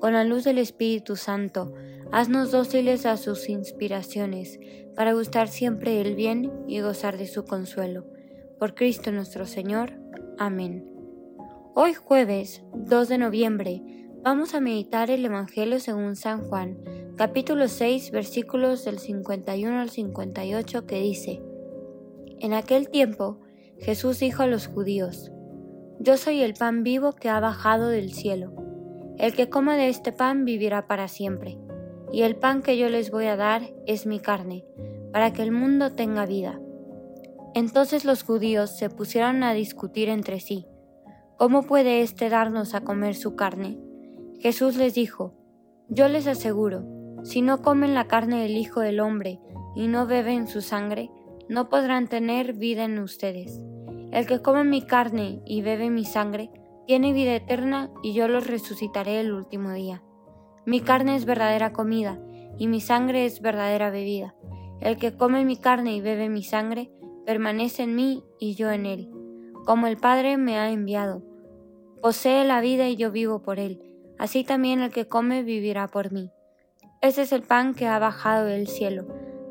con la luz del Espíritu Santo, haznos dóciles a sus inspiraciones, para gustar siempre el bien y gozar de su consuelo. Por Cristo nuestro Señor. Amén. Hoy jueves 2 de noviembre vamos a meditar el Evangelio según San Juan, capítulo 6 versículos del 51 al 58 que dice, En aquel tiempo Jesús dijo a los judíos, yo soy el pan vivo que ha bajado del cielo. El que coma de este pan vivirá para siempre. Y el pan que yo les voy a dar es mi carne, para que el mundo tenga vida. Entonces los judíos se pusieron a discutir entre sí. ¿Cómo puede éste darnos a comer su carne? Jesús les dijo, Yo les aseguro, si no comen la carne del Hijo del Hombre y no beben su sangre, no podrán tener vida en ustedes. El que come mi carne y bebe mi sangre, tiene vida eterna y yo los resucitaré el último día. Mi carne es verdadera comida y mi sangre es verdadera bebida. El que come mi carne y bebe mi sangre, permanece en mí y yo en él. Como el Padre me ha enviado. Posee la vida y yo vivo por él. Así también el que come vivirá por mí. Ese es el pan que ha bajado del cielo.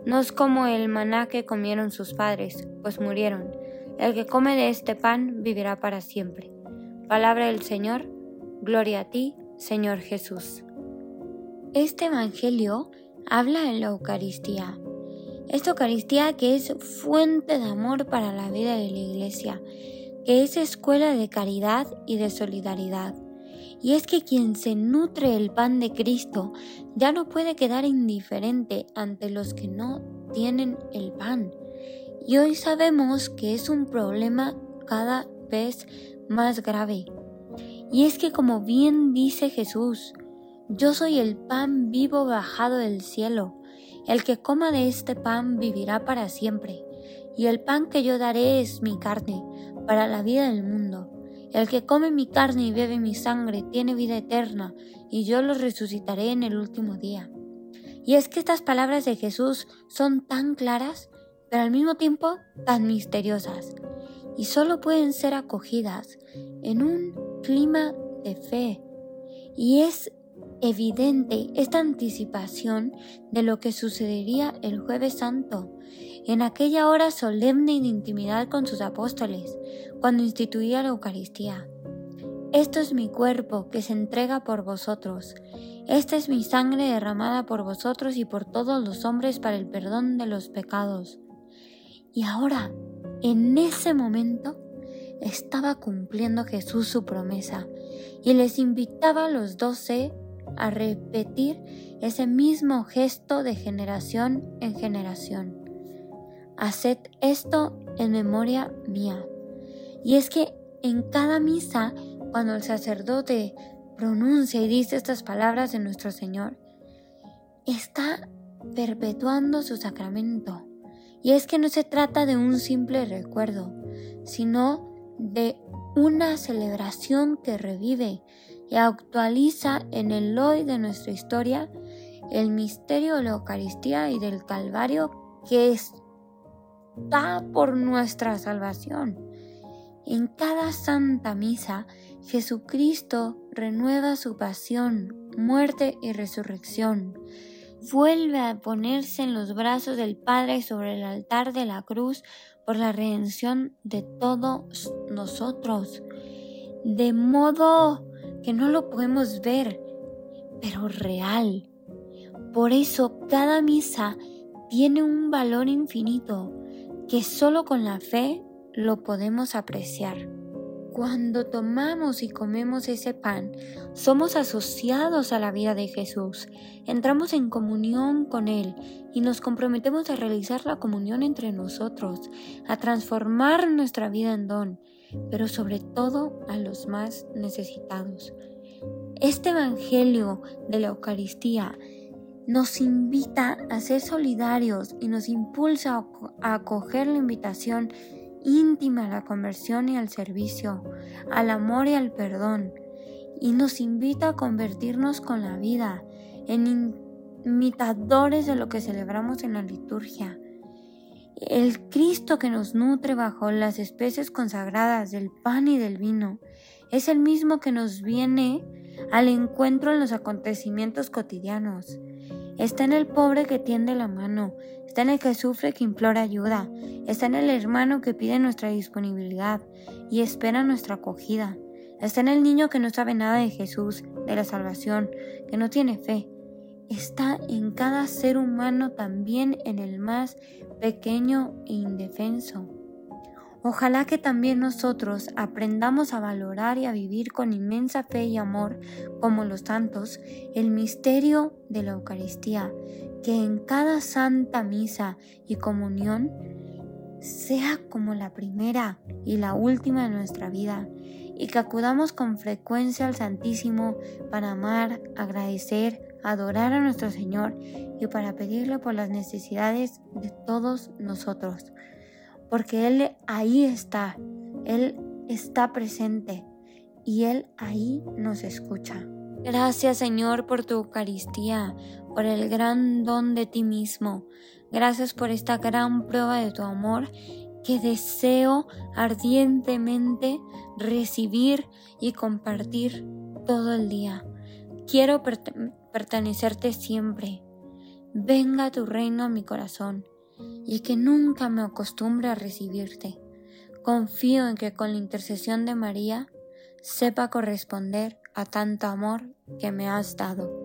No es como el maná que comieron sus padres, pues murieron. El que come de este pan vivirá para siempre. Palabra del Señor, gloria a ti, Señor Jesús. Este Evangelio habla en la Eucaristía. Esta Eucaristía que es fuente de amor para la vida de la Iglesia, que es escuela de caridad y de solidaridad. Y es que quien se nutre el pan de Cristo ya no puede quedar indiferente ante los que no tienen el pan y hoy sabemos que es un problema cada vez más grave. Y es que como bien dice Jesús, yo soy el pan vivo bajado del cielo. El que coma de este pan vivirá para siempre. Y el pan que yo daré es mi carne, para la vida del mundo. El que come mi carne y bebe mi sangre tiene vida eterna, y yo lo resucitaré en el último día. Y es que estas palabras de Jesús son tan claras pero al mismo tiempo tan misteriosas, y solo pueden ser acogidas en un clima de fe. Y es evidente esta anticipación de lo que sucedería el jueves santo, en aquella hora solemne y de intimidad con sus apóstoles, cuando instituía la Eucaristía. Esto es mi cuerpo que se entrega por vosotros. Esta es mi sangre derramada por vosotros y por todos los hombres para el perdón de los pecados. Y ahora, en ese momento, estaba cumpliendo Jesús su promesa y les invitaba a los doce a repetir ese mismo gesto de generación en generación. Haced esto en memoria mía. Y es que en cada misa, cuando el sacerdote pronuncia y dice estas palabras de nuestro Señor, está perpetuando su sacramento. Y es que no se trata de un simple recuerdo, sino de una celebración que revive y actualiza en el hoy de nuestra historia el misterio de la Eucaristía y del Calvario que está por nuestra salvación. En cada Santa Misa, Jesucristo renueva su pasión, muerte y resurrección vuelve a ponerse en los brazos del Padre sobre el altar de la cruz por la redención de todos nosotros, de modo que no lo podemos ver, pero real. Por eso cada misa tiene un valor infinito que solo con la fe lo podemos apreciar. Cuando tomamos y comemos ese pan, somos asociados a la vida de Jesús, entramos en comunión con Él y nos comprometemos a realizar la comunión entre nosotros, a transformar nuestra vida en don, pero sobre todo a los más necesitados. Este Evangelio de la Eucaristía nos invita a ser solidarios y nos impulsa a acoger la invitación íntima a la conversión y al servicio, al amor y al perdón, y nos invita a convertirnos con la vida en imitadores de lo que celebramos en la liturgia. El Cristo que nos nutre bajo las especies consagradas del pan y del vino es el mismo que nos viene al encuentro en los acontecimientos cotidianos. Está en el pobre que tiende la mano, está en el que sufre que implora ayuda, está en el hermano que pide nuestra disponibilidad y espera nuestra acogida. Está en el niño que no sabe nada de Jesús, de la salvación, que no tiene fe. Está en cada ser humano también en el más pequeño e indefenso. Ojalá que también nosotros aprendamos a valorar y a vivir con inmensa fe y amor, como los santos, el misterio de la Eucaristía, que en cada santa misa y comunión sea como la primera y la última de nuestra vida, y que acudamos con frecuencia al Santísimo para amar, agradecer, adorar a nuestro Señor y para pedirle por las necesidades de todos nosotros porque Él ahí está, Él está presente y Él ahí nos escucha. Gracias Señor por tu Eucaristía, por el gran don de ti mismo. Gracias por esta gran prueba de tu amor que deseo ardientemente recibir y compartir todo el día. Quiero pertenecerte siempre. Venga tu reino a mi corazón y que nunca me acostumbre a recibirte. Confío en que con la intercesión de María sepa corresponder a tanto amor que me has dado.